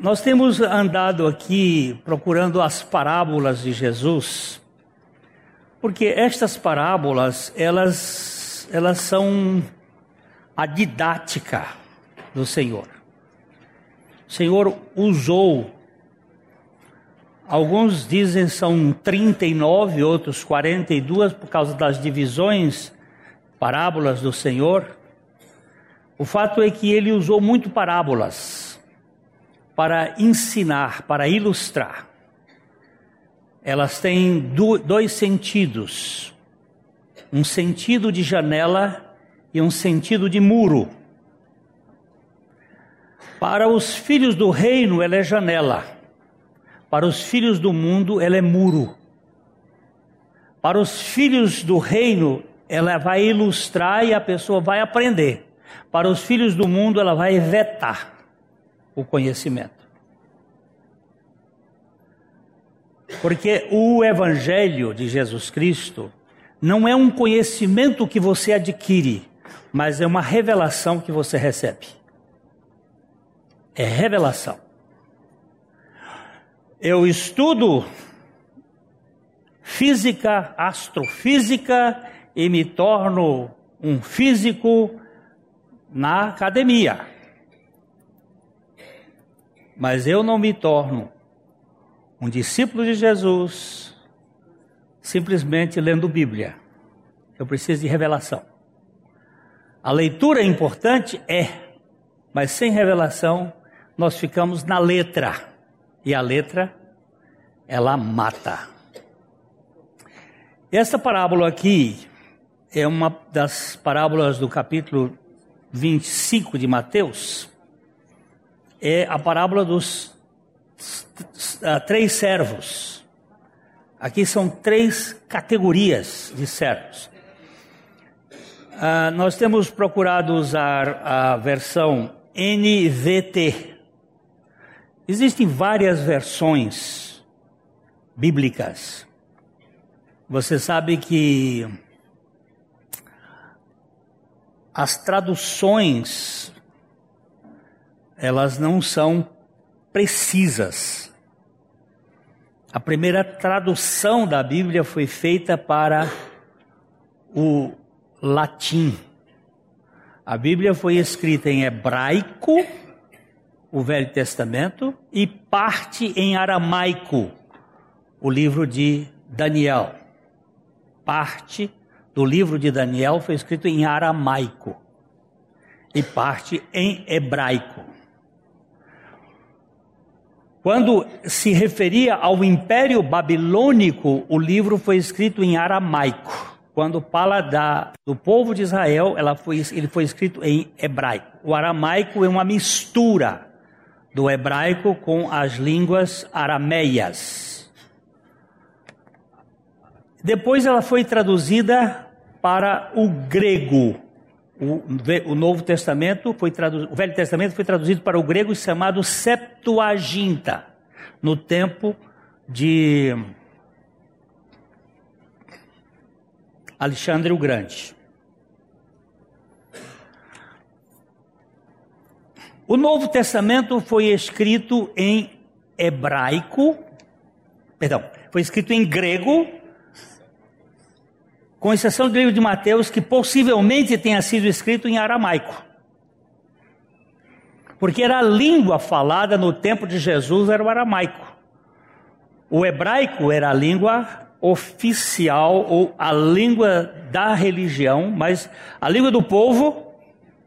Nós temos andado aqui procurando as parábolas de Jesus, porque estas parábolas, elas, elas são a didática do Senhor. O Senhor usou, alguns dizem são 39, outros 42, por causa das divisões, parábolas do Senhor. O fato é que ele usou muito parábolas para ensinar, para ilustrar. Elas têm dois sentidos: um sentido de janela e um sentido de muro. Para os filhos do reino, ela é janela. Para os filhos do mundo, ela é muro. Para os filhos do reino, ela vai ilustrar e a pessoa vai aprender. Para os filhos do mundo, ela vai vetar o conhecimento. Porque o Evangelho de Jesus Cristo não é um conhecimento que você adquire, mas é uma revelação que você recebe. É revelação. Eu estudo física, astrofísica e me torno um físico na academia mas eu não me torno um discípulo de Jesus simplesmente lendo Bíblia. Eu preciso de revelação. A leitura é importante? É, mas sem revelação nós ficamos na letra. E a letra, ela mata. Esta parábola aqui é uma das parábolas do capítulo 25 de Mateus é a parábola dos três servos. Aqui são três categorias de servos. Uh, nós temos procurado usar a versão NVT. Existem várias versões bíblicas. Você sabe que as traduções elas não são precisas. A primeira tradução da Bíblia foi feita para o latim. A Bíblia foi escrita em hebraico, o Velho Testamento, e parte em aramaico, o livro de Daniel. Parte do livro de Daniel foi escrito em aramaico e parte em hebraico. Quando se referia ao Império Babilônico, o livro foi escrito em aramaico. Quando fala da, do povo de Israel, foi, ele foi escrito em hebraico. O aramaico é uma mistura do hebraico com as línguas arameias. Depois ela foi traduzida para o grego. O, o Novo Testamento foi traduzido, o Velho Testamento foi traduzido para o grego chamado Septuaginta, no tempo de Alexandre o Grande. O Novo Testamento foi escrito em hebraico, perdão, foi escrito em grego com exceção do livro de Mateus, que possivelmente tenha sido escrito em aramaico. Porque era a língua falada no tempo de Jesus, era o aramaico. O hebraico era a língua oficial ou a língua da religião, mas a língua do povo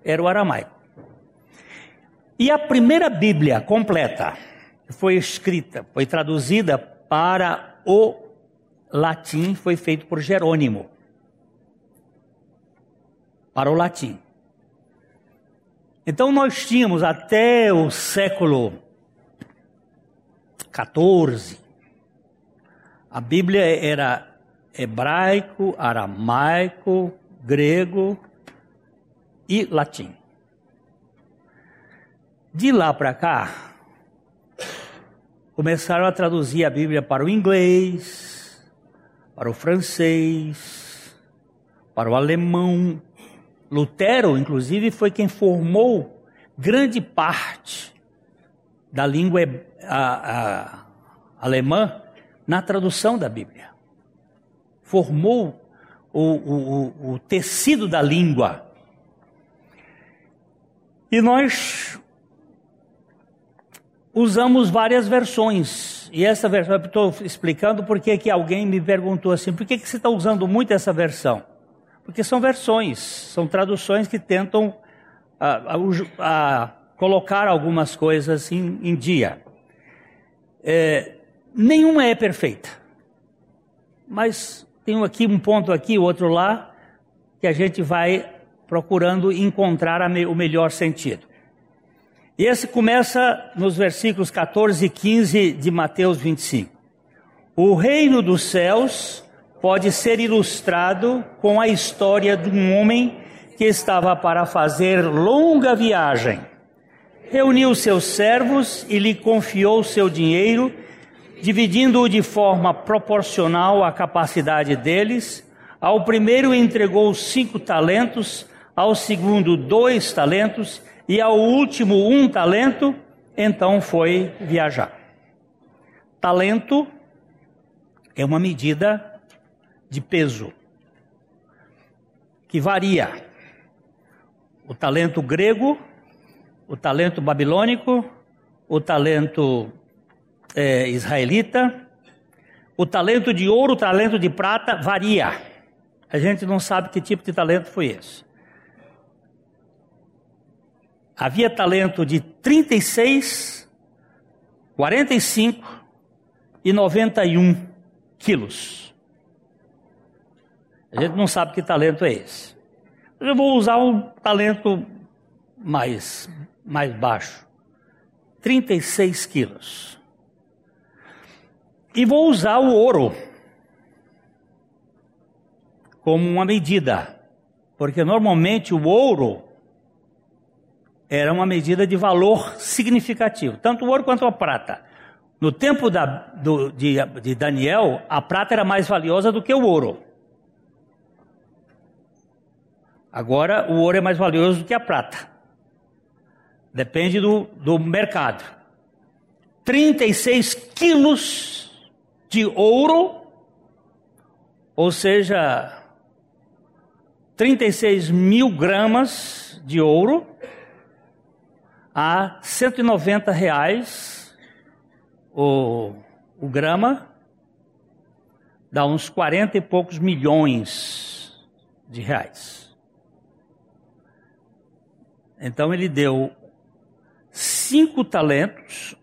era o aramaico. E a primeira Bíblia completa foi escrita, foi traduzida para o latim, foi feito por Jerônimo para o latim. Então nós tínhamos até o século XIV, a Bíblia era hebraico, aramaico, grego e latim. De lá para cá, começaram a traduzir a Bíblia para o inglês, para o francês, para o alemão, Lutero, inclusive, foi quem formou grande parte da língua a, a, alemã na tradução da Bíblia. Formou o, o, o tecido da língua. E nós usamos várias versões. E essa versão, eu estou explicando porque que alguém me perguntou assim, por que, que você está usando muito essa versão? Porque são versões, são traduções que tentam a, a, a colocar algumas coisas em, em dia. É, nenhuma é perfeita. Mas tem aqui um ponto aqui, outro lá, que a gente vai procurando encontrar me, o melhor sentido. E esse começa nos versículos 14 e 15 de Mateus 25. O reino dos céus pode ser ilustrado com a história de um homem que estava para fazer longa viagem. Reuniu seus servos e lhe confiou seu dinheiro, dividindo-o de forma proporcional à capacidade deles. Ao primeiro entregou cinco talentos, ao segundo dois talentos e ao último um talento. Então foi viajar. Talento é uma medida de peso, que varia. O talento grego, o talento babilônico, o talento é, israelita, o talento de ouro, o talento de prata varia. A gente não sabe que tipo de talento foi esse. Havia talento de 36, 45 e 91 quilos. A gente não sabe que talento é esse. Eu vou usar um talento mais, mais baixo. 36 quilos. E vou usar o ouro como uma medida. Porque normalmente o ouro era uma medida de valor significativo, tanto o ouro quanto a prata. No tempo da, do, de, de Daniel, a prata era mais valiosa do que o ouro. Agora, o ouro é mais valioso do que a prata. Depende do, do mercado. 36 quilos de ouro, ou seja, 36 mil gramas de ouro, a 190 reais o, o grama, dá uns 40 e poucos milhões de reais. Então ele deu cinco talentos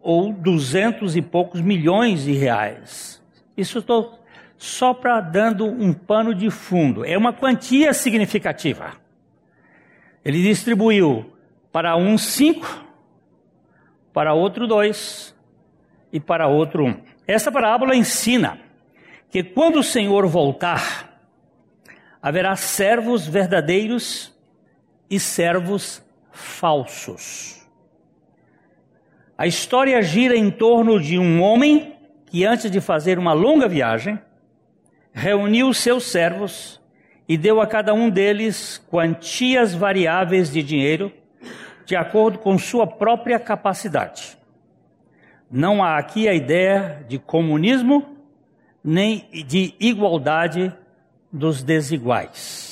ou duzentos e poucos milhões de reais. Isso estou só para dando um pano de fundo. É uma quantia significativa. Ele distribuiu para um cinco, para outro dois e para outro um. Essa parábola ensina que quando o Senhor voltar, haverá servos verdadeiros e servos falsos. A história gira em torno de um homem que, antes de fazer uma longa viagem, reuniu seus servos e deu a cada um deles quantias variáveis de dinheiro, de acordo com sua própria capacidade. Não há aqui a ideia de comunismo nem de igualdade dos desiguais.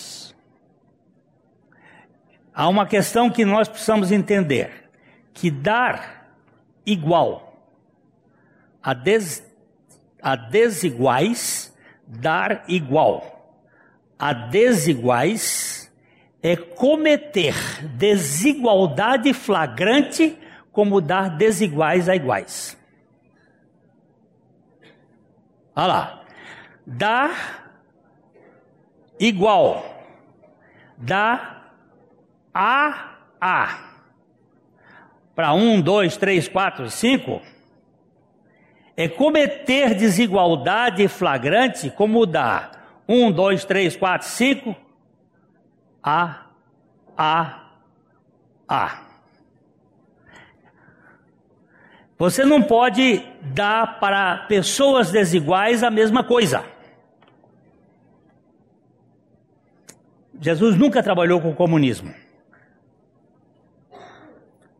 Há uma questão que nós precisamos entender: que dar igual a, des, a desiguais, dar igual a desiguais é cometer desigualdade flagrante como dar desiguais a iguais. Olha lá. Dar igual. Dar a A para um, dois, três, quatro, cinco, é cometer desigualdade flagrante como dá um, dois, três, quatro, cinco, A, A, A. Você não pode dar para pessoas desiguais a mesma coisa. Jesus nunca trabalhou com o comunismo.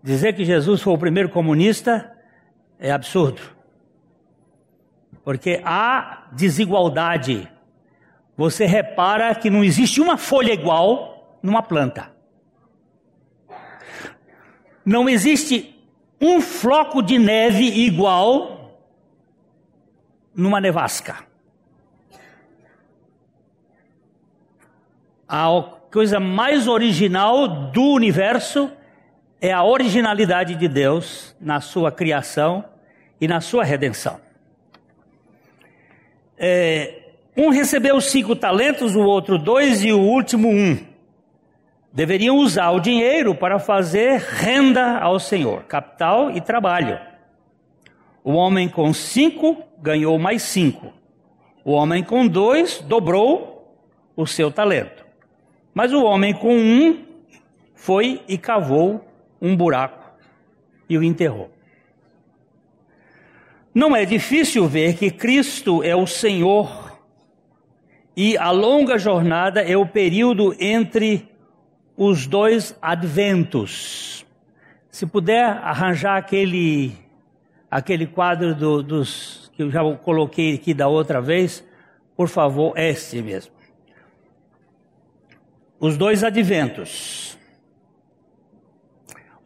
Dizer que Jesus foi o primeiro comunista é absurdo. Porque há desigualdade. Você repara que não existe uma folha igual numa planta. Não existe um floco de neve igual numa nevasca. A coisa mais original do universo é a originalidade de Deus na sua criação e na sua redenção. É, um recebeu cinco talentos, o outro dois e o último um. Deveriam usar o dinheiro para fazer renda ao Senhor, capital e trabalho. O homem com cinco ganhou mais cinco. O homem com dois dobrou o seu talento. Mas o homem com um foi e cavou um buraco e o enterrou. Não é difícil ver que Cristo é o Senhor e a longa jornada é o período entre os dois adventos. Se puder arranjar aquele aquele quadro do, dos que eu já coloquei aqui da outra vez, por favor, este mesmo. Os dois adventos.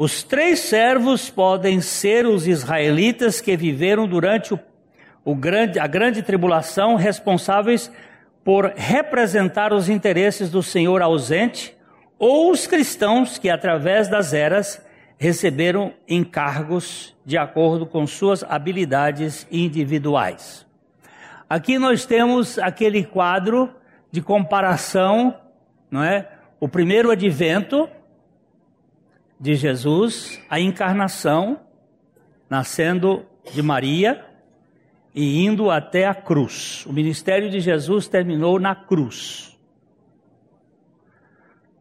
Os três servos podem ser os israelitas que viveram durante o, o grande, a grande tribulação, responsáveis por representar os interesses do Senhor ausente, ou os cristãos que, através das eras, receberam encargos de acordo com suas habilidades individuais. Aqui nós temos aquele quadro de comparação, não é? O primeiro advento, de Jesus, a encarnação, nascendo de Maria e indo até a cruz. O ministério de Jesus terminou na cruz.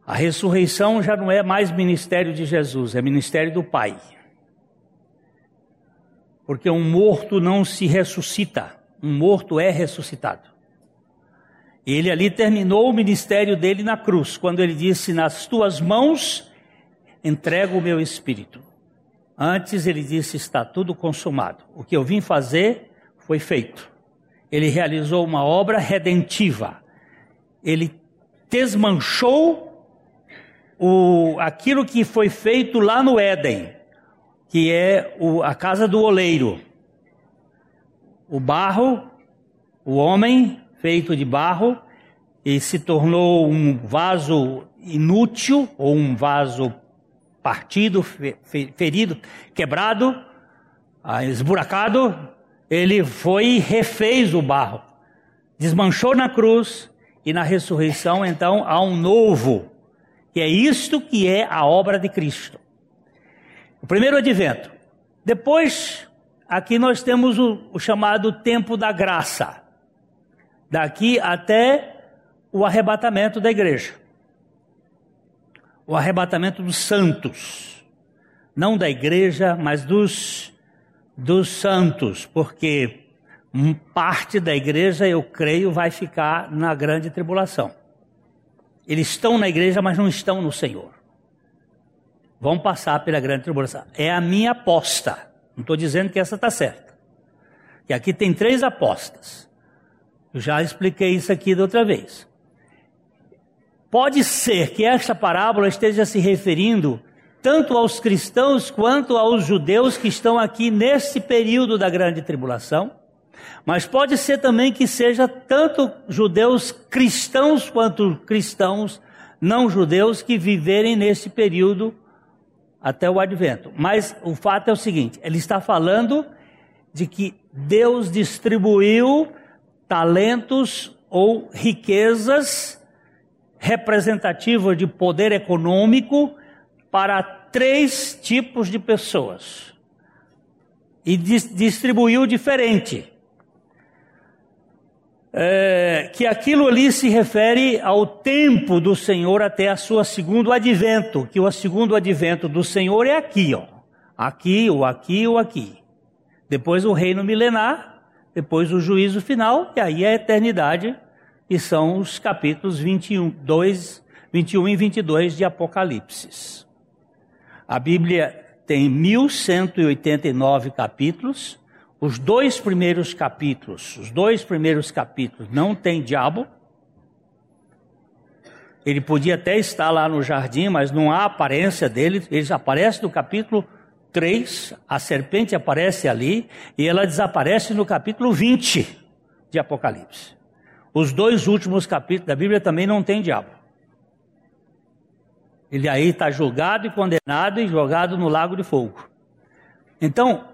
A ressurreição já não é mais ministério de Jesus, é ministério do Pai. Porque um morto não se ressuscita, um morto é ressuscitado. Ele ali terminou o ministério dele na cruz, quando ele disse: Nas tuas mãos entrego o meu espírito. Antes ele disse: está tudo consumado. O que eu vim fazer foi feito. Ele realizou uma obra redentiva. Ele desmanchou o, aquilo que foi feito lá no Éden, que é o, a casa do oleiro. O barro, o homem feito de barro, e se tornou um vaso inútil ou um vaso partido, ferido, quebrado, ah, esburacado, ele foi e refez o barro, desmanchou na cruz e na ressurreição, então há um novo, que é isto que é a obra de Cristo. O primeiro advento. Depois, aqui nós temos o, o chamado tempo da graça, daqui até o arrebatamento da igreja o arrebatamento dos santos, não da igreja, mas dos, dos santos, porque parte da igreja, eu creio, vai ficar na grande tribulação. Eles estão na igreja, mas não estão no Senhor. Vão passar pela grande tribulação. É a minha aposta. Não estou dizendo que essa está certa. E aqui tem três apostas. Eu já expliquei isso aqui da outra vez. Pode ser que esta parábola esteja se referindo tanto aos cristãos quanto aos judeus que estão aqui nesse período da grande tribulação, mas pode ser também que seja tanto judeus cristãos quanto cristãos não judeus que viverem nesse período até o advento. Mas o fato é o seguinte: ele está falando de que Deus distribuiu talentos ou riquezas representativa de poder econômico para três tipos de pessoas e distribuiu diferente. É, que aquilo ali se refere ao tempo do Senhor até a sua segundo advento, que o segundo advento do Senhor é aqui, ó. Aqui, ou aqui, ou aqui. Depois o reino milenar, depois o juízo final, e aí a eternidade que são os capítulos 21, 2, 21 e 22 de Apocalipse. A Bíblia tem 1189 capítulos. Os dois primeiros capítulos, os dois primeiros capítulos não tem diabo. Ele podia até estar lá no jardim, mas não há aparência dele. Ele aparece no capítulo 3, a serpente aparece ali e ela desaparece no capítulo 20 de Apocalipse. Os dois últimos capítulos da Bíblia também não tem diabo. Ele aí está julgado e condenado e jogado no lago de fogo. Então,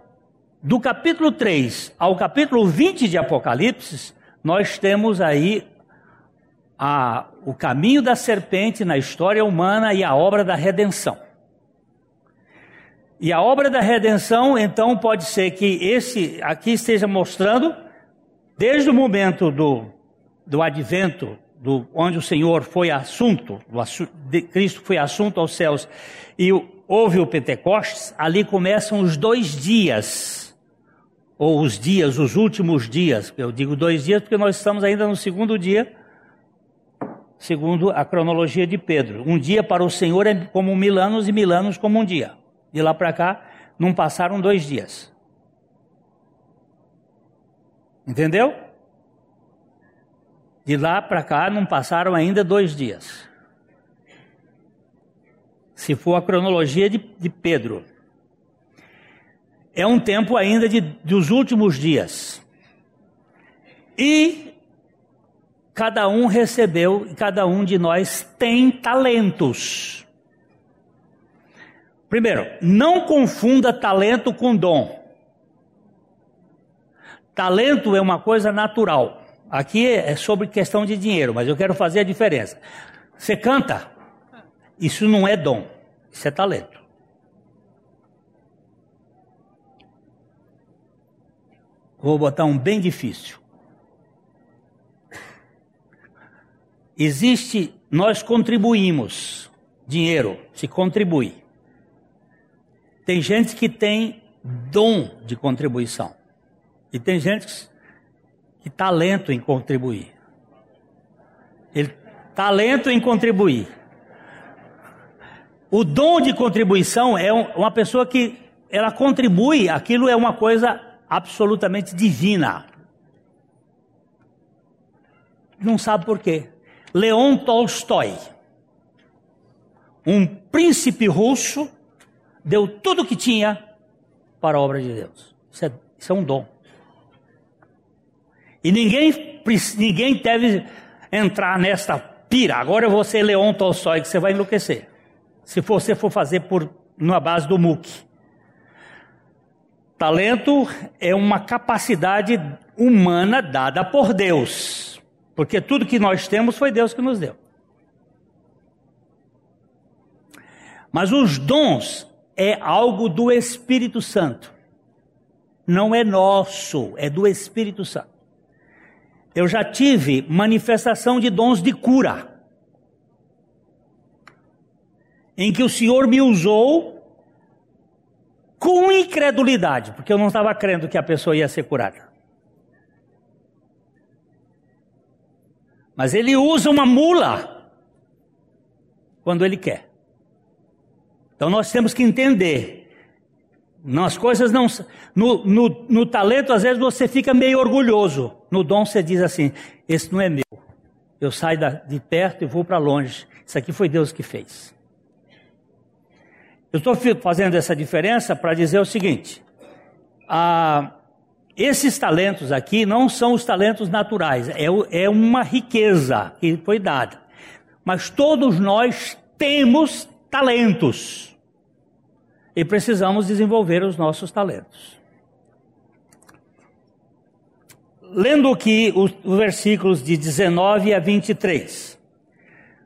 do capítulo 3 ao capítulo 20 de Apocalipse, nós temos aí a, o caminho da serpente na história humana e a obra da redenção. E a obra da redenção, então, pode ser que esse aqui esteja mostrando, desde o momento do, do advento do, onde o Senhor foi assunto, o, Cristo foi assunto aos céus, e houve o Pentecostes, ali começam os dois dias, ou os dias, os últimos dias, eu digo dois dias porque nós estamos ainda no segundo dia, segundo a cronologia de Pedro. Um dia para o Senhor é como mil anos e mil anos como um dia. De lá para cá, não passaram dois dias. Entendeu? De lá para cá não passaram ainda dois dias. Se for a cronologia de, de Pedro. É um tempo ainda de, dos últimos dias. E cada um recebeu, cada um de nós tem talentos. Primeiro, não confunda talento com dom. Talento é uma coisa natural. Aqui é sobre questão de dinheiro, mas eu quero fazer a diferença. Você canta, isso não é dom, isso é talento. Vou botar um bem difícil. Existe, nós contribuímos, dinheiro se contribui. Tem gente que tem dom de contribuição. E tem gente que talento em contribuir. Ele talento em contribuir. O dom de contribuição é uma pessoa que ela contribui, aquilo é uma coisa absolutamente divina. Não sabe por quê. Leon Tolstói, um príncipe russo, deu tudo o que tinha para a obra de Deus. Isso é, isso é um dom. E ninguém, ninguém deve entrar nesta pira. Agora eu vou ser Leon Tolstói, que você vai enlouquecer. Se você for fazer por na base do MOOC. Talento é uma capacidade humana dada por Deus. Porque tudo que nós temos foi Deus que nos deu. Mas os dons é algo do Espírito Santo. Não é nosso, é do Espírito Santo eu já tive manifestação de dons de cura, em que o Senhor me usou com incredulidade, porque eu não estava crendo que a pessoa ia ser curada. Mas ele usa uma mula quando ele quer. Então nós temos que entender não, as coisas não. No, no, no talento, às vezes você fica meio orgulhoso. No dom, você diz assim: esse não é meu. Eu saio da, de perto e vou para longe. Isso aqui foi Deus que fez. Eu estou fazendo essa diferença para dizer o seguinte: ah, esses talentos aqui não são os talentos naturais, é, é uma riqueza que foi dada. Mas todos nós temos talentos e precisamos desenvolver os nossos talentos. Lendo aqui os, os versículos de 19 a 23.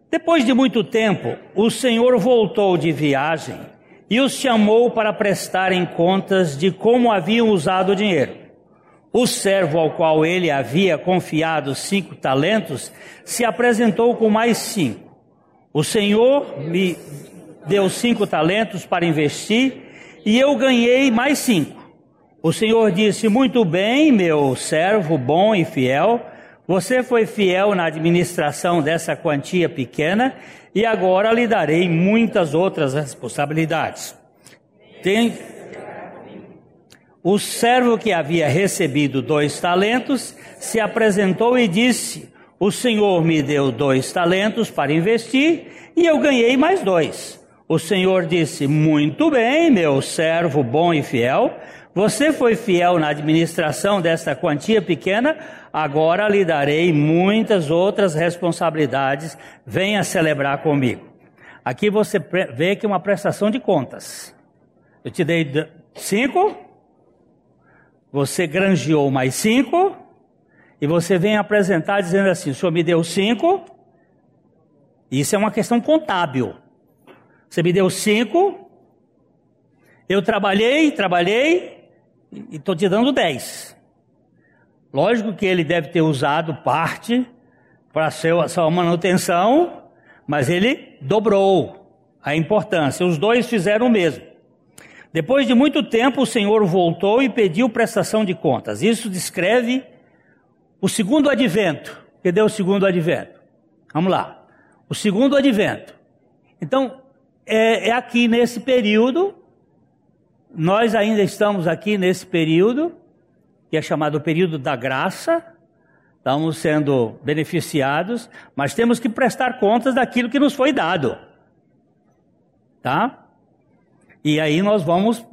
Depois de muito tempo, o Senhor voltou de viagem e os chamou para prestarem contas de como haviam usado o dinheiro. O servo ao qual ele havia confiado cinco talentos se apresentou com mais cinco. O Senhor me deu cinco talentos para investir e eu ganhei mais cinco. O Senhor disse: Muito bem, meu servo bom e fiel, você foi fiel na administração dessa quantia pequena e agora lhe darei muitas outras responsabilidades. tem. O servo que havia recebido dois talentos se apresentou e disse: O senhor me deu dois talentos para investir e eu ganhei mais dois. O senhor disse: Muito bem, meu servo bom e fiel. Você foi fiel na administração desta quantia pequena, agora lhe darei muitas outras responsabilidades. Venha celebrar comigo. Aqui você vê que é uma prestação de contas. Eu te dei cinco, você granjeou mais cinco, e você vem apresentar dizendo assim: o senhor me deu cinco, isso é uma questão contábil. Você me deu cinco, eu trabalhei, trabalhei, e estou te dando dez. Lógico que ele deve ter usado parte para sua manutenção, mas ele dobrou a importância. Os dois fizeram o mesmo. Depois de muito tempo, o Senhor voltou e pediu prestação de contas. Isso descreve o segundo advento. Cadê o segundo advento? Vamos lá. O segundo advento. Então, é, é aqui nesse período, nós ainda estamos aqui nesse período, que é chamado período da graça, estamos sendo beneficiados, mas temos que prestar contas daquilo que nos foi dado. Tá? E aí nós vamos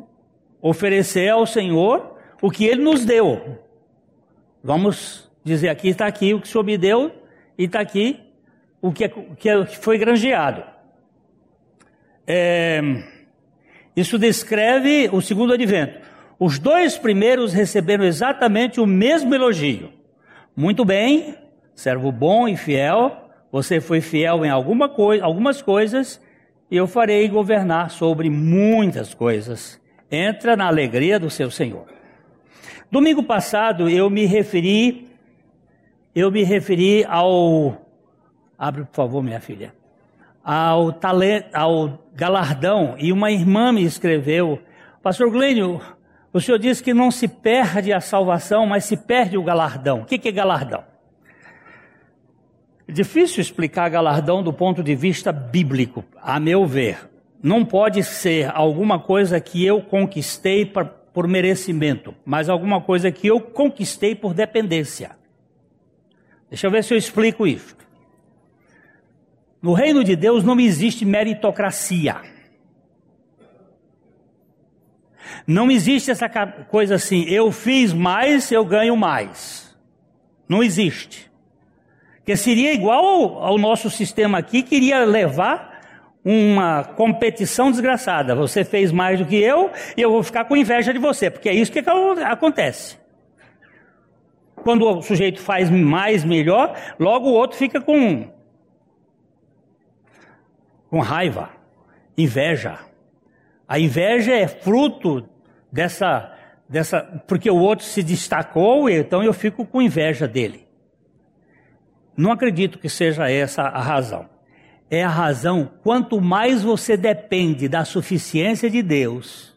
oferecer ao Senhor o que Ele nos deu. Vamos dizer aqui está aqui o que o Senhor me deu e está aqui o que, é, é, que foi granjeado. É, isso descreve o segundo advento. Os dois primeiros receberam exatamente o mesmo elogio. Muito bem, servo bom e fiel, você foi fiel em alguma coi algumas coisas, e eu farei governar sobre muitas coisas. Entra na alegria do seu Senhor. Domingo passado eu me referi, eu me referi ao, abre por favor minha filha, ao talento, ao galardão, e uma irmã me escreveu, Pastor Glênio, o senhor disse que não se perde a salvação, mas se perde o galardão. O que é galardão? Difícil explicar galardão do ponto de vista bíblico, a meu ver. Não pode ser alguma coisa que eu conquistei por, por merecimento, mas alguma coisa que eu conquistei por dependência. Deixa eu ver se eu explico isso. No reino de Deus não existe meritocracia. Não existe essa coisa assim, eu fiz mais, eu ganho mais. Não existe. Que seria igual ao, ao nosso sistema aqui, que iria levar uma competição desgraçada. Você fez mais do que eu e eu vou ficar com inveja de você, porque é isso que acontece. Quando o sujeito faz mais, melhor, logo o outro fica com com raiva, inveja. A inveja é fruto dessa, dessa, porque o outro se destacou, então eu fico com inveja dele. Não acredito que seja essa a razão. É a razão, quanto mais você depende da suficiência de Deus,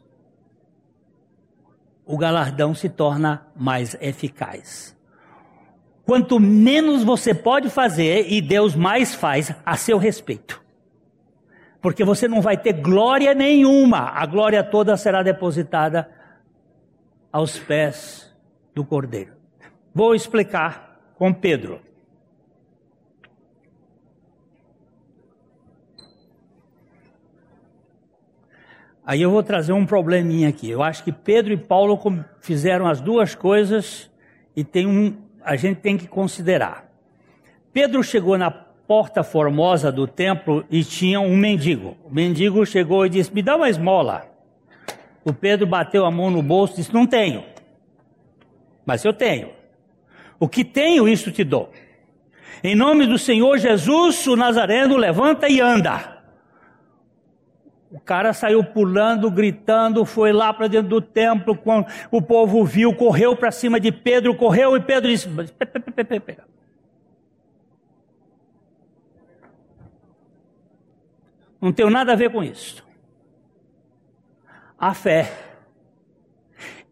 o galardão se torna mais eficaz. Quanto menos você pode fazer e Deus mais faz a seu respeito porque você não vai ter glória nenhuma, a glória toda será depositada aos pés do Cordeiro. Vou explicar com Pedro. Aí eu vou trazer um probleminha aqui. Eu acho que Pedro e Paulo fizeram as duas coisas e tem um, a gente tem que considerar. Pedro chegou na porta formosa do templo e tinha um mendigo. O mendigo chegou e disse: Me dá uma esmola. O Pedro bateu a mão no bolso e disse: Não tenho. Mas eu tenho. O que tenho, isso te dou. Em nome do Senhor Jesus, o Nazareno levanta e anda. O cara saiu pulando, gritando, foi lá para dentro do templo. Quando o povo viu, correu para cima de Pedro, correu e Pedro disse: Não tenho nada a ver com isso. A fé,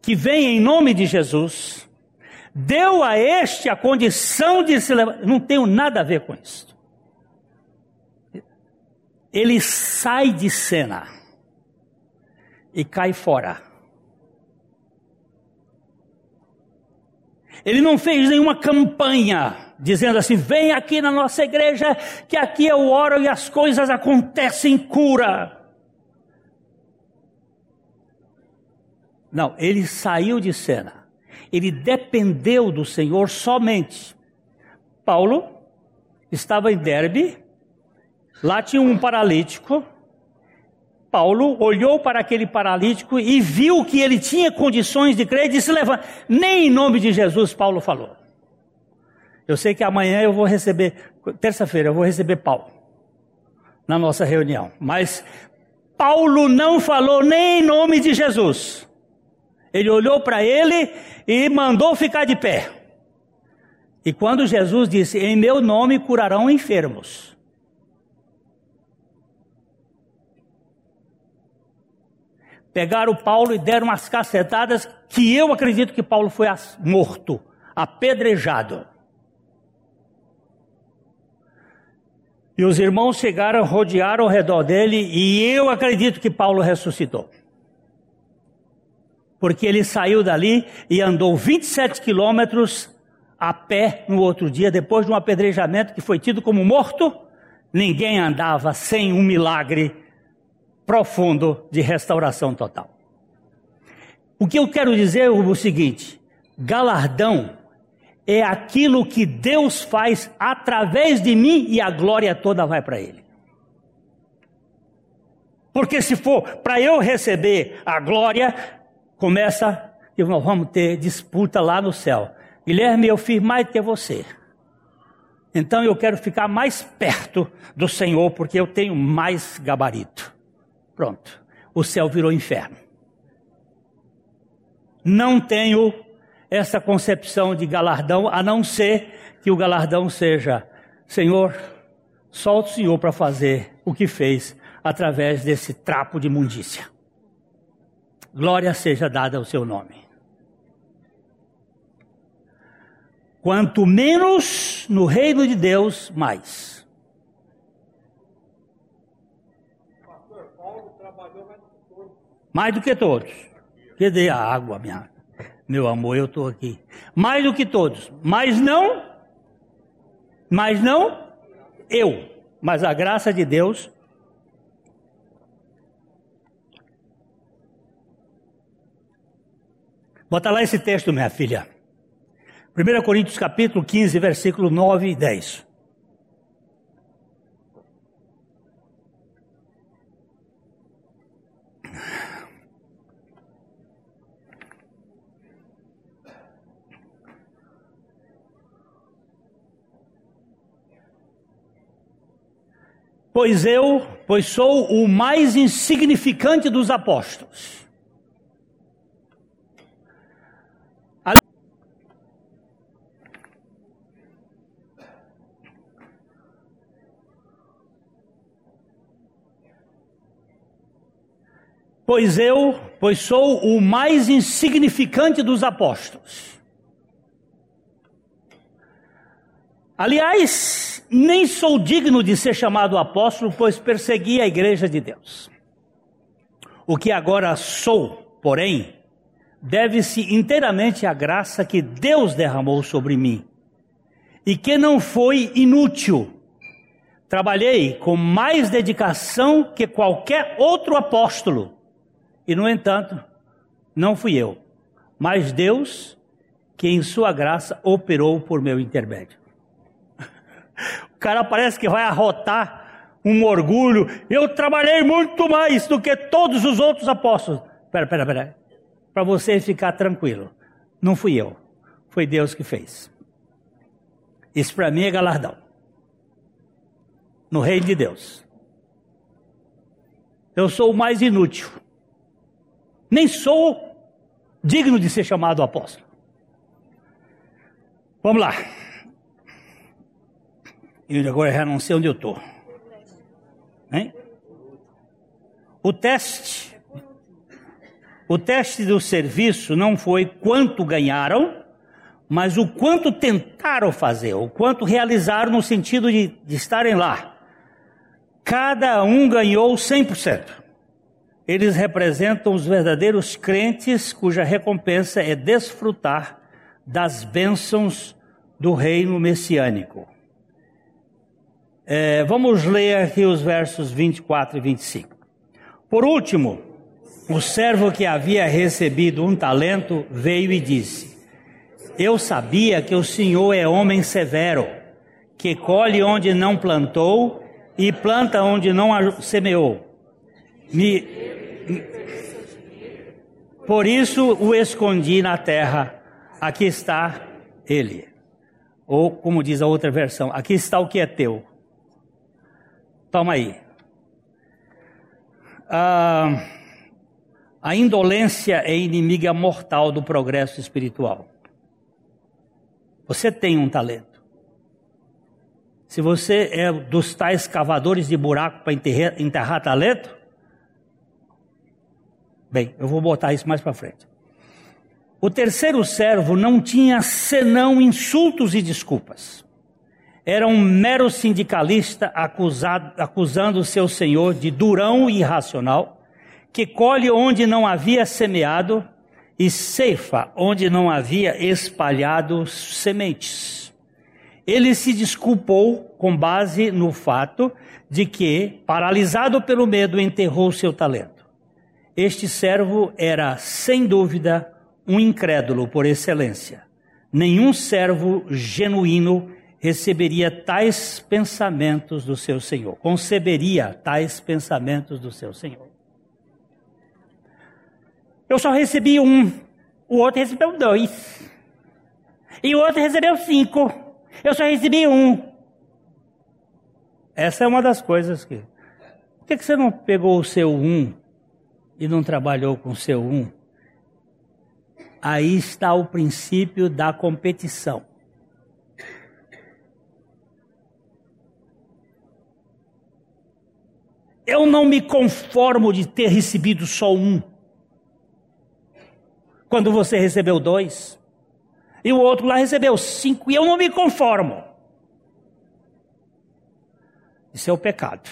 que vem em nome de Jesus, deu a este a condição de se levar. Não tenho nada a ver com isso. Ele sai de cena. e cai fora. Ele não fez nenhuma campanha dizendo assim: vem aqui na nossa igreja, que aqui eu oro e as coisas acontecem cura. Não, ele saiu de cena. Ele dependeu do Senhor somente. Paulo estava em Derbe, lá tinha um paralítico. Paulo olhou para aquele paralítico e viu que ele tinha condições de crer e disse: Levanta. Nem em nome de Jesus Paulo falou. Eu sei que amanhã eu vou receber, terça-feira eu vou receber Paulo na nossa reunião. Mas Paulo não falou nem em nome de Jesus. Ele olhou para ele e mandou ficar de pé. E quando Jesus disse: Em meu nome curarão enfermos. Pegaram Paulo e deram umas cacetadas que eu acredito que Paulo foi morto, apedrejado. E os irmãos chegaram, rodearam ao redor dele, e eu acredito que Paulo ressuscitou. Porque ele saiu dali e andou 27 quilômetros a pé no outro dia, depois de um apedrejamento que foi tido como morto. Ninguém andava sem um milagre profundo de restauração total. O que eu quero dizer é o seguinte: galardão é aquilo que Deus faz através de mim e a glória toda vai para Ele. Porque se for para eu receber a glória, começa que nós vamos ter disputa lá no céu. Guilherme, eu fiz mais do que você. Então eu quero ficar mais perto do Senhor, porque eu tenho mais gabarito. Pronto. O céu virou inferno. Não tenho essa concepção de galardão, a não ser que o galardão seja: Senhor, só o Senhor para fazer o que fez através desse trapo de imundícia. Glória seja dada ao seu nome. Quanto menos no reino de Deus, mais. Mais do que todos. Cadê a água, minha? Meu amor, eu estou aqui. Mais do que todos. Mas não, mas não eu. Mas a graça de Deus. Bota lá esse texto, minha filha. 1 Coríntios capítulo 15, versículo 9 e 10. Pois eu, pois sou o mais insignificante dos apóstolos. Pois eu, pois sou o mais insignificante dos apóstolos. Aliás, nem sou digno de ser chamado apóstolo, pois persegui a igreja de Deus. O que agora sou, porém, deve-se inteiramente à graça que Deus derramou sobre mim, e que não foi inútil. Trabalhei com mais dedicação que qualquer outro apóstolo, e no entanto, não fui eu, mas Deus que em sua graça operou por meu intermédio. O cara parece que vai arrotar um orgulho. Eu trabalhei muito mais do que todos os outros apóstolos. Pera, pera, pera. Para você ficar tranquilo. Não fui eu. Foi Deus que fez. Isso para mim é galardão. No reino de Deus. Eu sou o mais inútil. Nem sou digno de ser chamado apóstolo. Vamos lá. E agora já não sei onde eu estou. O teste, o teste do serviço não foi quanto ganharam, mas o quanto tentaram fazer, o quanto realizaram no sentido de, de estarem lá. Cada um ganhou 100%. eles representam os verdadeiros crentes cuja recompensa é desfrutar das bênçãos do reino messiânico. É, vamos ler aqui os versos 24 e 25. Por último, o servo que havia recebido um talento veio e disse: Eu sabia que o Senhor é homem severo, que colhe onde não plantou e planta onde não semeou. Me... Por isso o escondi na terra. Aqui está ele. Ou, como diz a outra versão, aqui está o que é teu. Toma aí. Ah, a indolência é inimiga mortal do progresso espiritual. Você tem um talento. Se você é dos tais cavadores de buraco para enterrar, enterrar talento, bem, eu vou botar isso mais para frente. O terceiro servo não tinha senão insultos e desculpas. Era um mero sindicalista acusado, acusando seu senhor de durão e irracional, que colhe onde não havia semeado e ceifa onde não havia espalhado sementes. Ele se desculpou com base no fato de que, paralisado pelo medo, enterrou seu talento. Este servo era, sem dúvida, um incrédulo por excelência. Nenhum servo genuíno receberia tais pensamentos do seu Senhor, conceberia tais pensamentos do seu Senhor. Eu só recebi um, o outro recebeu dois, e o outro recebeu cinco, eu só recebi um. Essa é uma das coisas que. Por que, que você não pegou o seu um e não trabalhou com o seu um? Aí está o princípio da competição. Eu não me conformo de ter recebido só um. Quando você recebeu dois, e o outro lá recebeu cinco, e eu não me conformo. Isso é o pecado.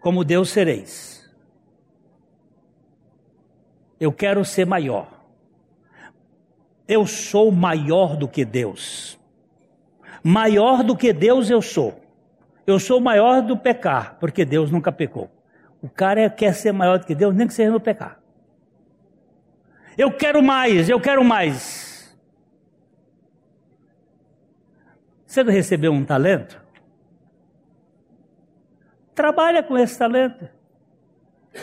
Como Deus sereis. Eu quero ser maior. Eu sou maior do que Deus. Maior do que Deus eu sou. Eu sou maior do pecar, porque Deus nunca pecou. O cara quer ser maior do que Deus, nem que seja no pecar. Eu quero mais, eu quero mais. Você não recebeu um talento? Trabalha com esse talento.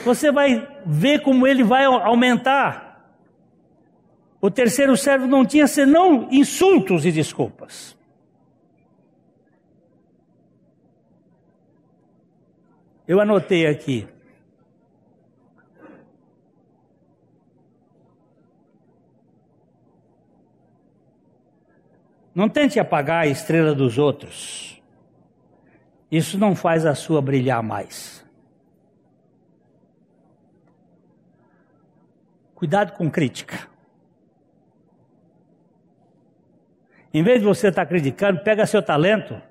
Você vai ver como ele vai aumentar. O terceiro servo não tinha senão insultos e desculpas. Eu anotei aqui. Não tente apagar a estrela dos outros. Isso não faz a sua brilhar mais. Cuidado com crítica. Em vez de você estar criticando, pega seu talento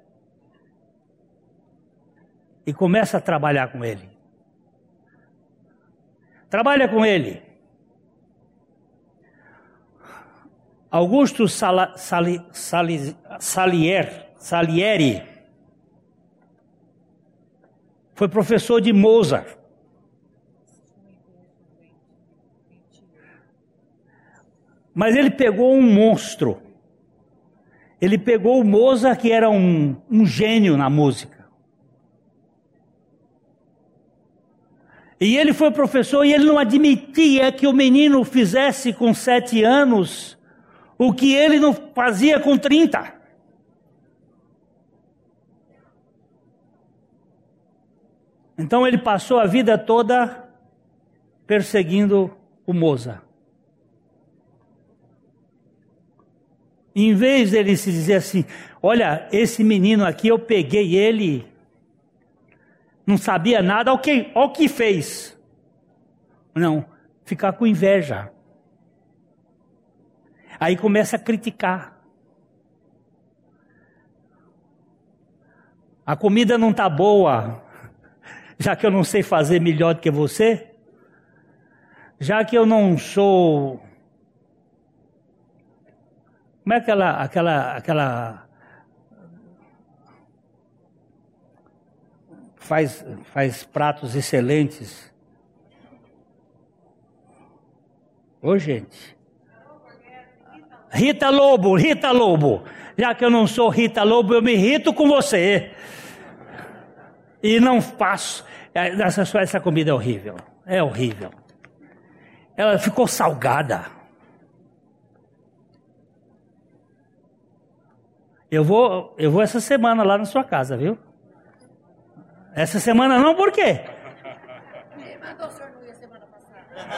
e começa a trabalhar com ele. Trabalha com ele. Augusto Sala, Sali, Sali, Salier, Salieri foi professor de Mozart. Mas ele pegou um monstro ele pegou o Mozart, que era um, um gênio na música. E ele foi professor e ele não admitia que o menino fizesse com sete anos o que ele não fazia com trinta. Então ele passou a vida toda perseguindo o Mozart. Em vez dele se dizer assim: olha, esse menino aqui eu peguei ele, não sabia nada, olha o que, fez. Não, ficar com inveja. Aí começa a criticar. A comida não está boa, já que eu não sei fazer melhor do que você. já que eu não sou. Como é aquela. aquela, aquela faz, faz pratos excelentes. Ô, gente. Rita Lobo, Rita Lobo. Já que eu não sou Rita Lobo, eu me irrito com você. E não faço. Essa, essa comida é horrível. É horrível. Ela ficou salgada. Eu vou, eu vou essa semana lá na sua casa, viu? Essa semana não, por quê?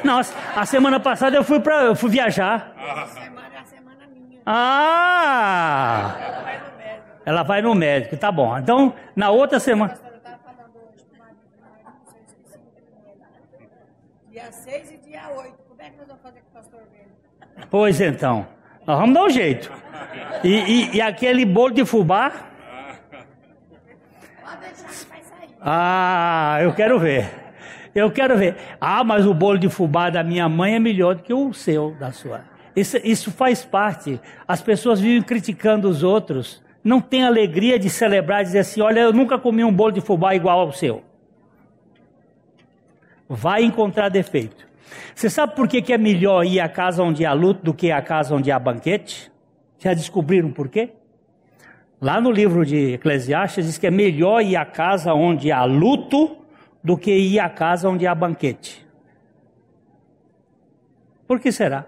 Não, a semana passada eu fui para, eu fui viajar. Ah! Ela vai no médico, tá bom. Então, na outra semana. Dia 6 e dia 8. Como é que nós vamos fazer com o pastor Pois então, nós vamos dar um jeito. E, e, e aquele bolo de fubá? Ah, eu quero ver. Eu quero ver. Ah, mas o bolo de fubá da minha mãe é melhor do que o seu, da sua. Isso, isso faz parte. As pessoas vivem criticando os outros. Não tem alegria de celebrar, dizer assim: olha, eu nunca comi um bolo de fubá igual ao seu. Vai encontrar defeito. Você sabe por que, que é melhor ir à casa onde há luto do que à casa onde há banquete? Já descobriram por quê? Lá no livro de Eclesiastes diz que é melhor ir à casa onde há luto do que ir à casa onde há banquete. Por que será?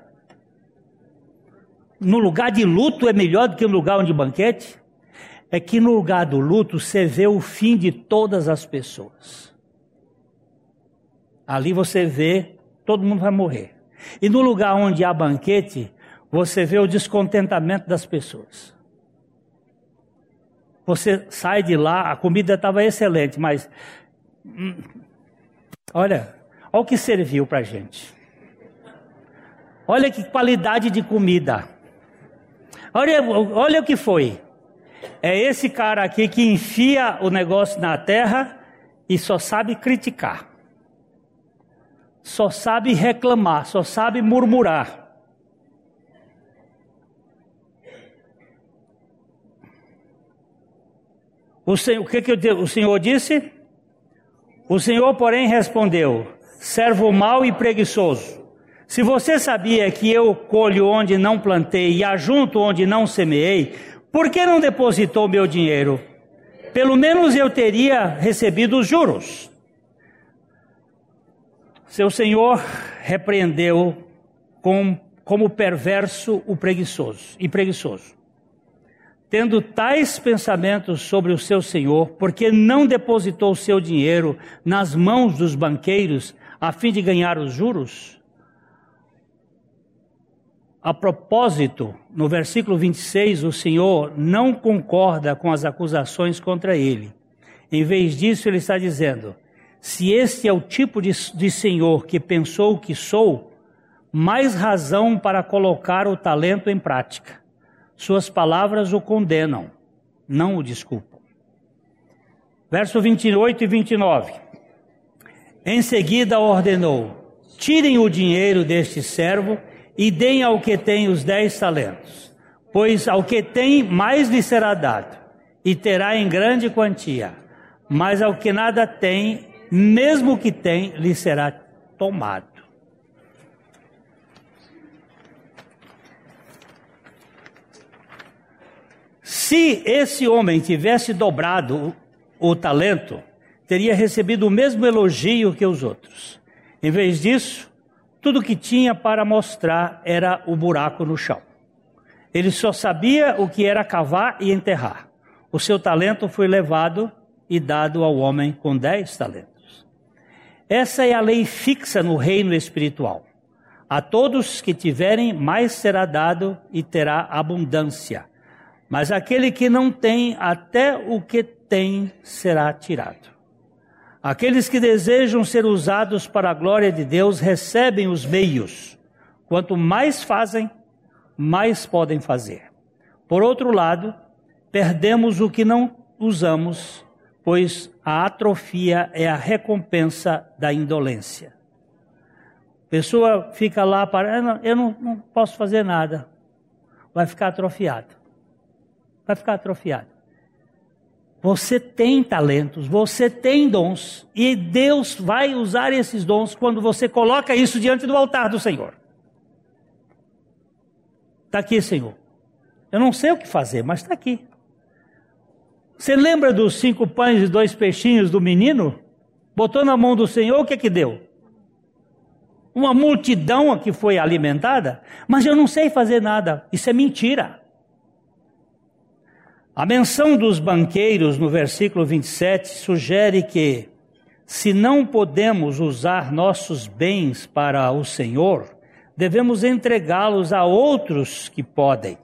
No lugar de luto é melhor do que no lugar onde banquete? É que no lugar do luto você vê o fim de todas as pessoas. Ali você vê, todo mundo vai morrer. E no lugar onde há banquete, você vê o descontentamento das pessoas. Você sai de lá, a comida estava excelente, mas hum, olha, olha o que serviu para gente. Olha que qualidade de comida. Olha, olha o que foi. É esse cara aqui que enfia o negócio na terra e só sabe criticar. Só sabe reclamar, só sabe murmurar. O, senhor, o que, que o Senhor disse? O Senhor, porém, respondeu: servo mau e preguiçoso. Se você sabia que eu colho onde não plantei e ajunto onde não semeei, por que não depositou meu dinheiro? Pelo menos eu teria recebido os juros. Seu senhor repreendeu com, como perverso o preguiçoso e preguiçoso tendo tais pensamentos sobre o seu senhor, porque não depositou o seu dinheiro nas mãos dos banqueiros a fim de ganhar os juros? A propósito, no versículo 26, o Senhor não concorda com as acusações contra ele. Em vez disso, ele está dizendo: se este é o tipo de, de Senhor que pensou que sou, mais razão para colocar o talento em prática. Suas palavras o condenam, não o desculpam. Verso 28 e 29. Em seguida ordenou: tirem o dinheiro deste servo e deem ao que tem os dez talentos, pois ao que tem mais lhe será dado, e terá em grande quantia, mas ao que nada tem, mesmo que tem, lhe será tomado. Se esse homem tivesse dobrado o, talento, teria recebido o mesmo elogio que os outros. Em vez disso, tudo que tinha para mostrar era o buraco no chão. Ele só sabia o que era cavar e enterrar. O seu talento foi levado e dado ao homem com dez talentos. Essa é a lei fixa no reino espiritual. A todos que tiverem, mais será dado e terá abundância. Mas aquele que não tem, até o que tem será tirado. Aqueles que desejam ser usados para a glória de Deus recebem os meios. Quanto mais fazem, mais podem fazer. Por outro lado, perdemos o que não usamos, pois a atrofia é a recompensa da indolência. pessoa fica lá para, eu não, não posso fazer nada. Vai ficar atrofiado. Vai ficar atrofiado. Você tem talentos, você tem dons, e Deus vai usar esses dons quando você coloca isso diante do altar do Senhor. Está aqui, Senhor. Eu não sei o que fazer, mas está aqui. Você lembra dos cinco pães e dois peixinhos do menino? Botou na mão do Senhor, o que que deu? Uma multidão que foi alimentada, mas eu não sei fazer nada. Isso é mentira. A menção dos banqueiros no versículo 27 sugere que, se não podemos usar nossos bens para o Senhor, devemos entregá-los a outros que podem.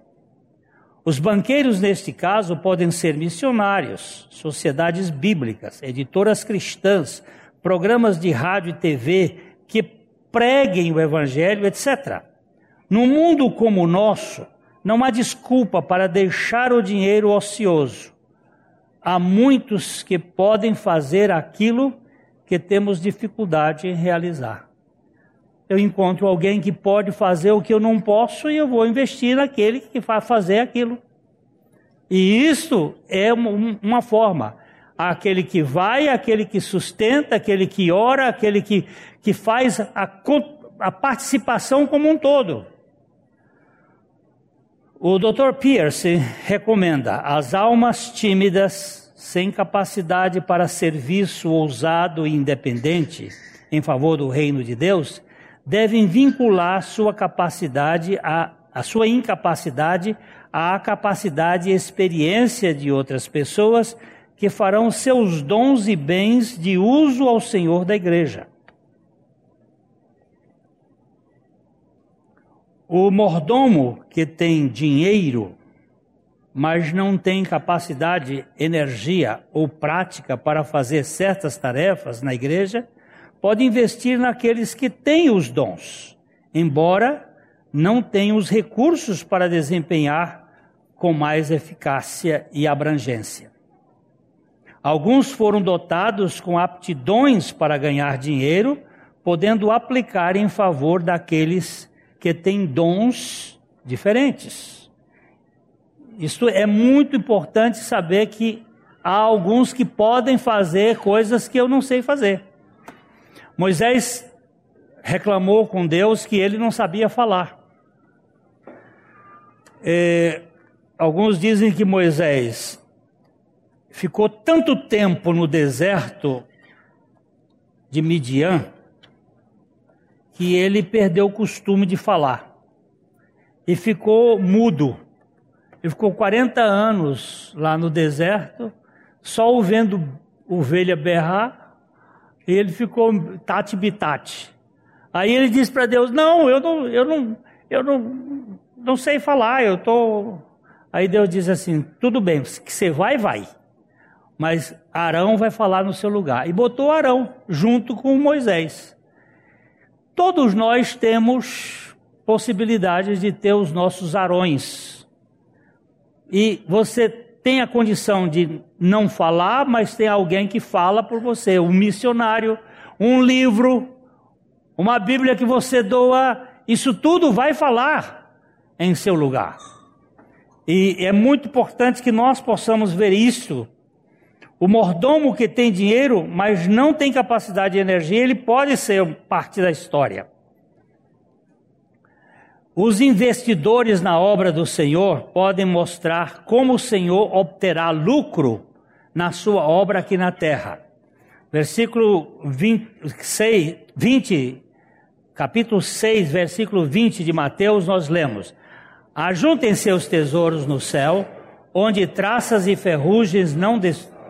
Os banqueiros, neste caso, podem ser missionários, sociedades bíblicas, editoras cristãs, programas de rádio e TV que preguem o Evangelho, etc. No mundo como o nosso, não há desculpa para deixar o dinheiro ocioso. Há muitos que podem fazer aquilo que temos dificuldade em realizar. Eu encontro alguém que pode fazer o que eu não posso e eu vou investir naquele que vai fazer aquilo. E isso é uma forma. Aquele que vai, aquele que sustenta, aquele que ora, aquele que, que faz a, a participação como um todo. O Dr. Pierce recomenda as almas tímidas, sem capacidade para serviço ousado e independente em favor do reino de Deus, devem vincular sua capacidade a, a sua incapacidade à capacidade e experiência de outras pessoas que farão seus dons e bens de uso ao Senhor da igreja. O mordomo que tem dinheiro, mas não tem capacidade, energia ou prática para fazer certas tarefas na igreja, pode investir naqueles que têm os dons, embora não tenham os recursos para desempenhar com mais eficácia e abrangência. Alguns foram dotados com aptidões para ganhar dinheiro, podendo aplicar em favor daqueles que têm dons diferentes. Isto é muito importante saber que há alguns que podem fazer coisas que eu não sei fazer. Moisés reclamou com Deus que ele não sabia falar. É, alguns dizem que Moisés ficou tanto tempo no deserto de Midian que ele perdeu o costume de falar e ficou mudo. Ele ficou 40 anos lá no deserto, só ouvindo ovelha berrar e ele ficou tati bitati. Aí ele disse para Deus: "Não, eu não, eu não, eu não, não sei falar, eu tô". Aí Deus diz assim: "Tudo bem, que você vai, vai. Mas Arão vai falar no seu lugar". E botou Arão junto com Moisés. Todos nós temos possibilidades de ter os nossos arões. E você tem a condição de não falar, mas tem alguém que fala por você, um missionário, um livro, uma Bíblia que você doa, isso tudo vai falar em seu lugar. E é muito importante que nós possamos ver isso. O mordomo que tem dinheiro, mas não tem capacidade de energia, ele pode ser parte da história. Os investidores na obra do Senhor podem mostrar como o Senhor obterá lucro na sua obra aqui na terra. Versículo 26, 20, capítulo 6, versículo 20 de Mateus, nós lemos: Ajuntem seus tesouros no céu, onde traças e ferrugens não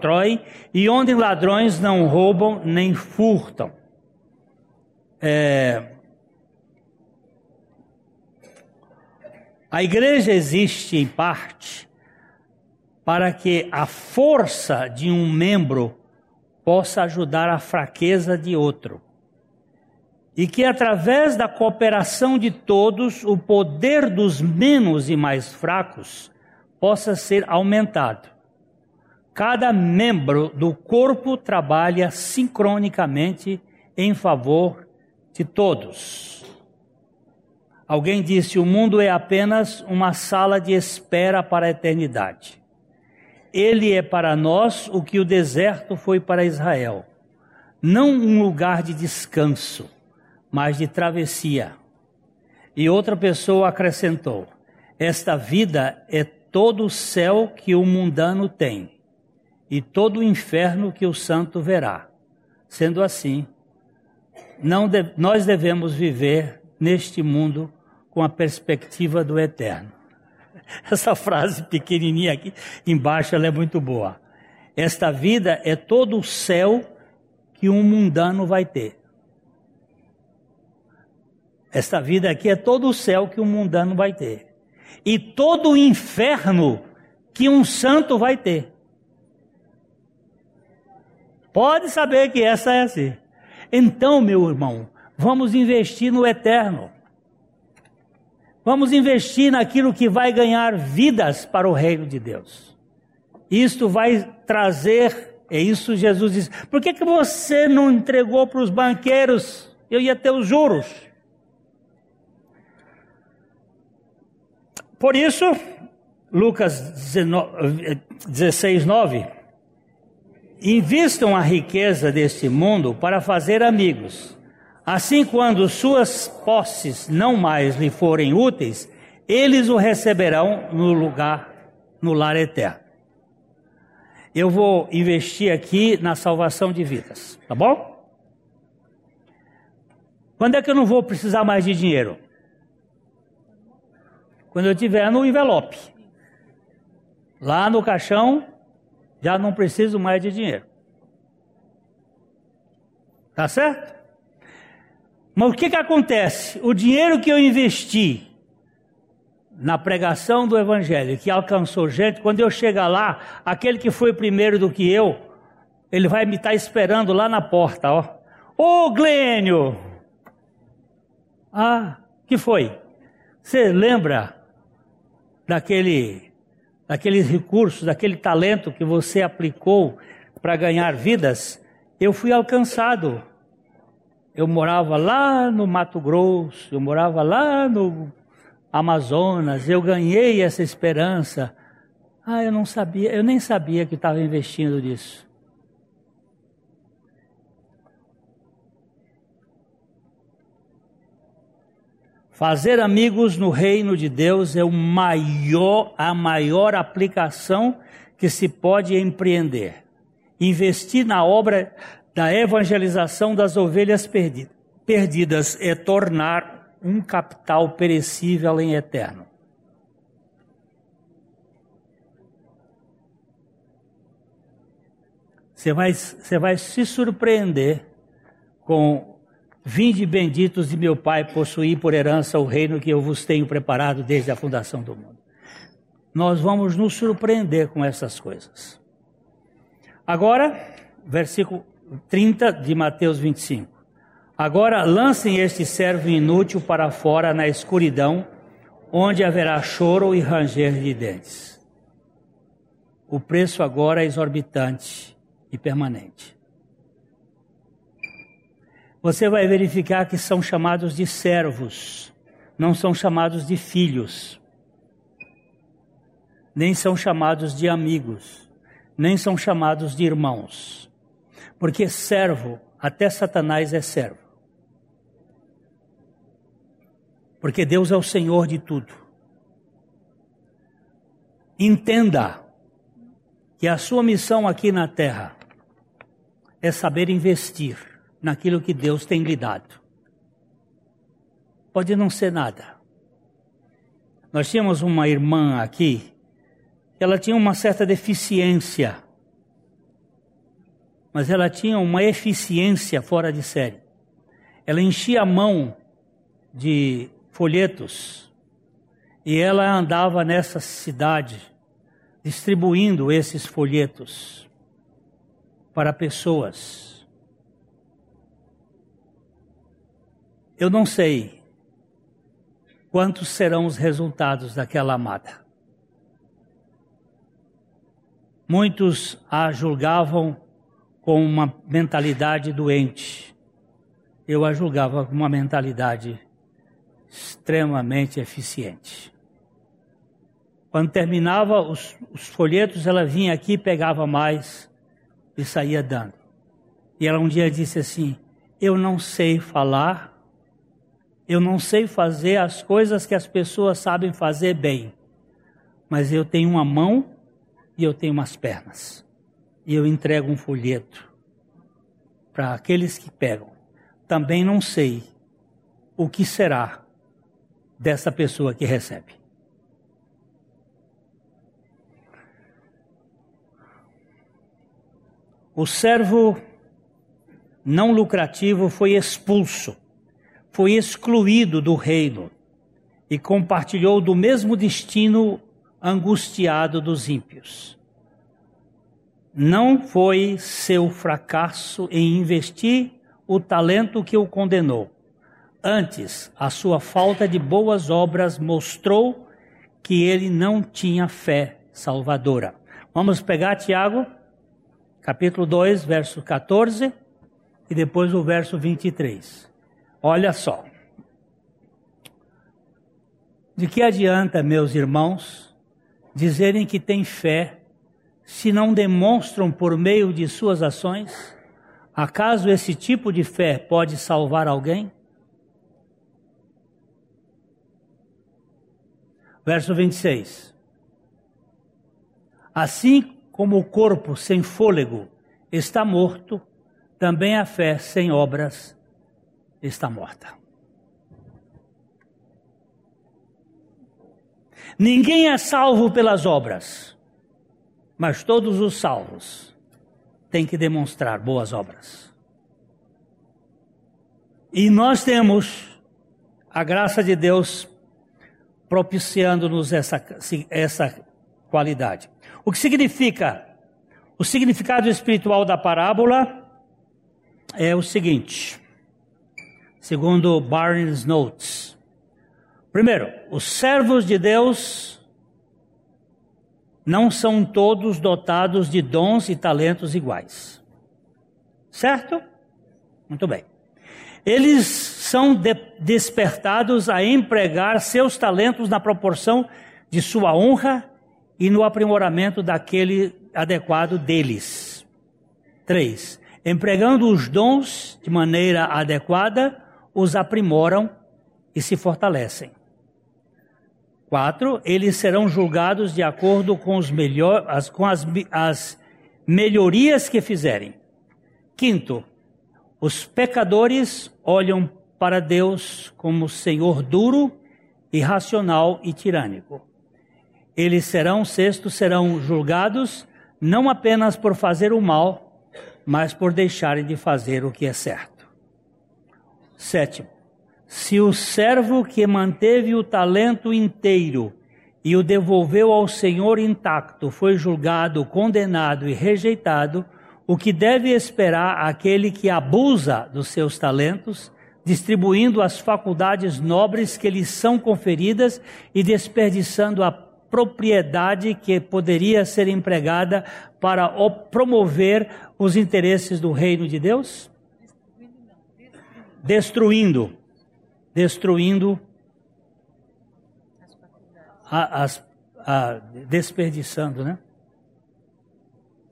destroem, e onde ladrões não roubam nem furtam. É, A igreja existe em parte para que a força de um membro possa ajudar a fraqueza de outro. E que através da cooperação de todos, o poder dos menos e mais fracos possa ser aumentado. Cada membro do corpo trabalha sincronicamente em favor de todos. Alguém disse: o mundo é apenas uma sala de espera para a eternidade. Ele é para nós o que o deserto foi para Israel. Não um lugar de descanso, mas de travessia. E outra pessoa acrescentou: Esta vida é todo o céu que o mundano tem, e todo o inferno que o santo verá. Sendo assim, de, nós devemos viver neste mundo com a perspectiva do eterno. Essa frase pequenininha aqui embaixo ela é muito boa. Esta vida é todo o céu que um mundano vai ter. Esta vida aqui é todo o céu que um mundano vai ter. E todo o inferno que um santo vai ter. Pode saber que essa é assim. Então, meu irmão, vamos investir no eterno. Vamos investir naquilo que vai ganhar vidas para o reino de Deus. Isto vai trazer, é isso Jesus diz. Por que, que você não entregou para os banqueiros? Eu ia ter os juros. Por isso, Lucas 16, 9. Invistam a riqueza deste mundo para fazer amigos Assim, quando suas posses não mais lhe forem úteis, eles o receberão no lugar, no lar eterno. Eu vou investir aqui na salvação de vidas, tá bom? Quando é que eu não vou precisar mais de dinheiro? Quando eu tiver no envelope. Lá no caixão, já não preciso mais de dinheiro. Tá certo? Mas o que, que acontece? O dinheiro que eu investi na pregação do Evangelho, que alcançou gente, quando eu chegar lá, aquele que foi primeiro do que eu, ele vai me estar tá esperando lá na porta, ó. Ô Glênio! Ah, que foi? Você lembra daquele, daqueles recursos, daquele talento que você aplicou para ganhar vidas? Eu fui alcançado eu morava lá no Mato Grosso, eu morava lá no Amazonas, eu ganhei essa esperança. Ah, eu não sabia, eu nem sabia que estava investindo nisso. Fazer amigos no reino de Deus é maior, a maior aplicação que se pode empreender. Investir na obra da evangelização das ovelhas perdidas é tornar um capital perecível em eterno. Você vai, você vai se surpreender com Vinde benditos de meu Pai, possuir por herança o reino que eu vos tenho preparado desde a fundação do mundo. Nós vamos nos surpreender com essas coisas. Agora, versículo 30 de Mateus 25. Agora lancem este servo inútil para fora na escuridão, onde haverá choro e ranger de dentes. O preço agora é exorbitante e permanente. Você vai verificar que são chamados de servos, não são chamados de filhos, nem são chamados de amigos, nem são chamados de irmãos porque servo, até Satanás é servo. Porque Deus é o Senhor de tudo. Entenda que a sua missão aqui na terra é saber investir naquilo que Deus tem lhe dado. Pode não ser nada. Nós tínhamos uma irmã aqui, ela tinha uma certa deficiência mas ela tinha uma eficiência fora de série. Ela enchia a mão de folhetos e ela andava nessa cidade distribuindo esses folhetos para pessoas. Eu não sei quantos serão os resultados daquela amada. Muitos a julgavam com uma mentalidade doente. eu a julgava com uma mentalidade extremamente eficiente. Quando terminava os, os folhetos, ela vinha aqui, pegava mais e saía dando. E ela um dia disse assim: Eu não sei falar, eu não sei fazer as coisas que as pessoas sabem fazer bem, mas eu tenho uma mão e eu tenho umas pernas. E eu entrego um folheto para aqueles que pegam. Também não sei o que será dessa pessoa que recebe. O servo não lucrativo foi expulso, foi excluído do reino e compartilhou do mesmo destino angustiado dos ímpios. Não foi seu fracasso em investir o talento que o condenou. Antes, a sua falta de boas obras mostrou que ele não tinha fé salvadora. Vamos pegar Tiago, capítulo 2, verso 14 e depois o verso 23. Olha só. De que adianta, meus irmãos, dizerem que têm fé se não demonstram por meio de suas ações? Acaso esse tipo de fé pode salvar alguém? Verso 26. Assim como o corpo sem fôlego está morto, também a fé sem obras está morta. Ninguém é salvo pelas obras, mas todos os salvos têm que demonstrar boas obras. E nós temos a graça de Deus propiciando-nos essa, essa qualidade. O que significa? O significado espiritual da parábola é o seguinte, segundo Barnes Notes. Primeiro, os servos de Deus não são todos dotados de dons e talentos iguais. Certo? Muito bem. Eles são de despertados a empregar seus talentos na proporção de sua honra e no aprimoramento daquele adequado deles. Três, empregando os dons de maneira adequada, os aprimoram e se fortalecem. Quatro, eles serão julgados de acordo com, os melhor, as, com as, as melhorias que fizerem. Quinto, os pecadores olham para Deus como Senhor duro, irracional e tirânico. Eles serão, sexto, serão julgados não apenas por fazer o mal, mas por deixarem de fazer o que é certo. Sétimo, se o servo que manteve o talento inteiro e o devolveu ao Senhor intacto foi julgado, condenado e rejeitado, o que deve esperar aquele que abusa dos seus talentos, distribuindo as faculdades nobres que lhes são conferidas e desperdiçando a propriedade que poderia ser empregada para promover os interesses do reino de Deus? Destruindo. Destruindo. A, as, a, desperdiçando, né?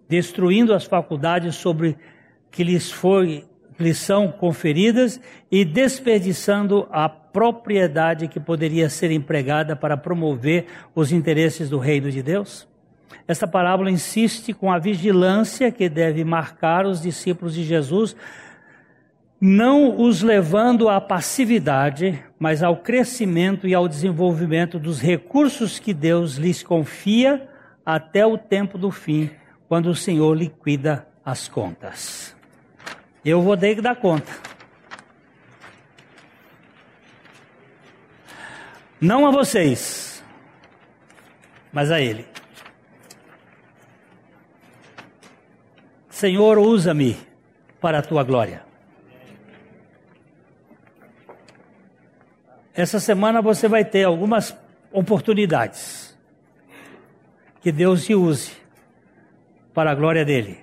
Destruindo as faculdades sobre que lhes foi lhes são conferidas e desperdiçando a propriedade que poderia ser empregada para promover os interesses do reino de Deus? Esta parábola insiste com a vigilância que deve marcar os discípulos de Jesus, não os levando à passividade, mas ao crescimento e ao desenvolvimento dos recursos que Deus lhes confia até o tempo do fim, quando o Senhor liquida as contas. Eu vou ter que dar conta. Não a vocês, mas a Ele. Senhor, usa-me para a tua glória. Essa semana você vai ter algumas oportunidades. Que Deus te use para a glória dele.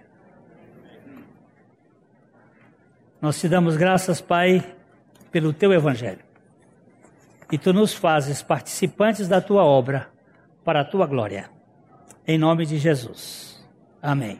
Nós te damos graças, Pai, pelo teu evangelho. E tu nos fazes participantes da tua obra para a tua glória. Em nome de Jesus. Amém.